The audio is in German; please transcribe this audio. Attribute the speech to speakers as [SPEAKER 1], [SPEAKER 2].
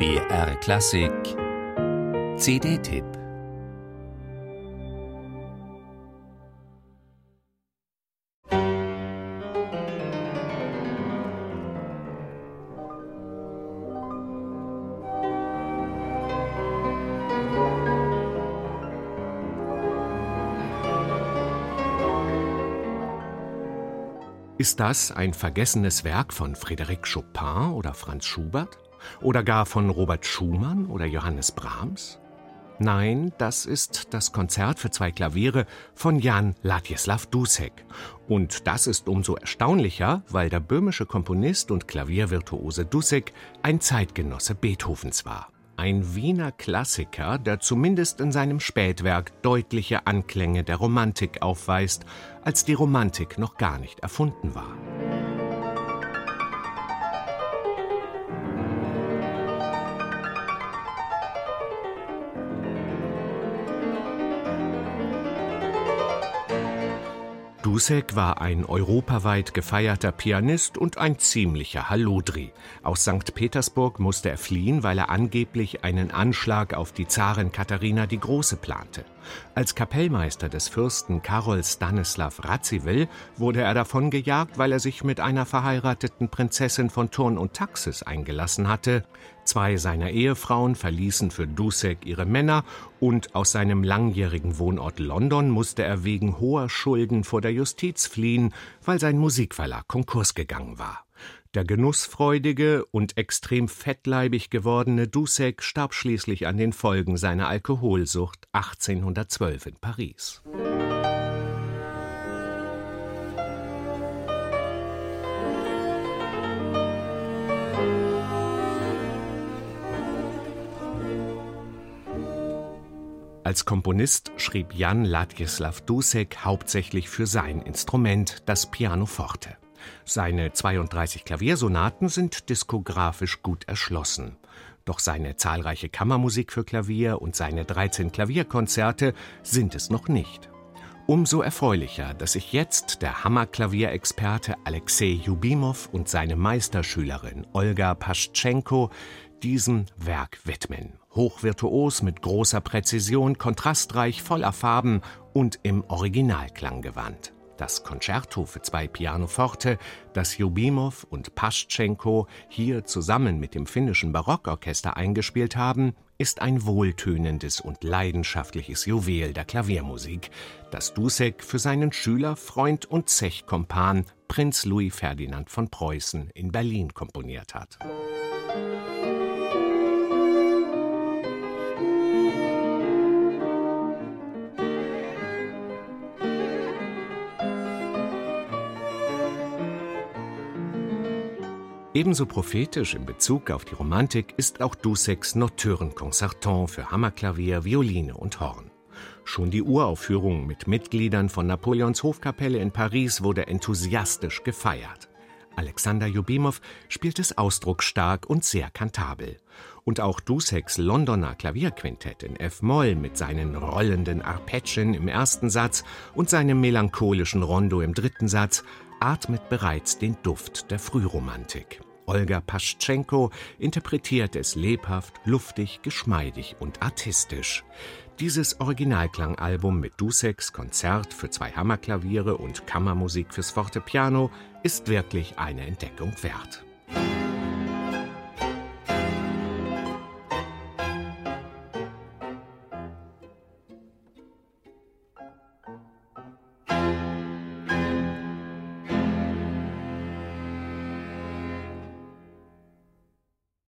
[SPEAKER 1] BR Klassik CD-Tipp
[SPEAKER 2] Ist das ein vergessenes Werk von Frédéric Chopin oder Franz Schubert? Oder gar von Robert Schumann oder Johannes Brahms? Nein, das ist das Konzert für zwei Klaviere von Jan Ladjeslaw Dusek. Und das ist umso erstaunlicher, weil der böhmische Komponist und Klaviervirtuose Dusek ein Zeitgenosse Beethovens war. Ein Wiener Klassiker, der zumindest in seinem Spätwerk deutliche Anklänge der Romantik aufweist, als die Romantik noch gar nicht erfunden war. Dusek war ein europaweit gefeierter Pianist und ein ziemlicher Hallodri. Aus St. Petersburg musste er fliehen, weil er angeblich einen Anschlag auf die Zarin Katharina die Große plante. Als Kapellmeister des Fürsten Karol Stanislav Radziwill wurde er davon gejagt, weil er sich mit einer verheirateten Prinzessin von Turn und Taxis eingelassen hatte. Zwei seiner Ehefrauen verließen für Dusek ihre Männer und aus seinem langjährigen Wohnort London musste er wegen hoher Schulden vor der Justiz fliehen, weil sein Musikverlag Konkurs gegangen war. Der genussfreudige und extrem fettleibig gewordene Dussek starb schließlich an den Folgen seiner Alkoholsucht 1812 in Paris. Als Komponist schrieb Jan Ladjeslaw Dusek hauptsächlich für sein Instrument, das Pianoforte. Seine 32 Klaviersonaten sind diskografisch gut erschlossen. Doch seine zahlreiche Kammermusik für Klavier und seine 13 Klavierkonzerte sind es noch nicht. Umso erfreulicher, dass sich jetzt der Hammerklavierexperte Alexei Jubimow und seine Meisterschülerin Olga Paschenko diesem Werk widmen. Hochvirtuos mit großer Präzision, kontrastreich, voller Farben und im Originalklang gewandt. Das Concerto für zwei Pianoforte, das Jubimow und Paschenko hier zusammen mit dem finnischen Barockorchester eingespielt haben, ist ein wohltönendes und leidenschaftliches Juwel der Klaviermusik, das Dusek für seinen Schüler, Freund und Zechkompan Prinz Louis Ferdinand von Preußen in Berlin komponiert hat. Ebenso prophetisch in Bezug auf die Romantik ist auch Duseks Nocturne-Concerton für Hammerklavier, Violine und Horn. Schon die Uraufführung mit Mitgliedern von Napoleons Hofkapelle in Paris wurde enthusiastisch gefeiert. Alexander Jubimow spielt es ausdrucksstark und sehr kantabel. Und auch Duseks Londoner Klavierquintett in F-Moll mit seinen rollenden Arpeggien im ersten Satz und seinem melancholischen Rondo im dritten Satz atmet bereits den Duft der Frühromantik. Olga Paschenko interpretiert es lebhaft, luftig, geschmeidig und artistisch. Dieses Originalklangalbum mit Duseks Konzert für zwei Hammerklaviere und Kammermusik fürs Fortepiano ist wirklich eine Entdeckung wert.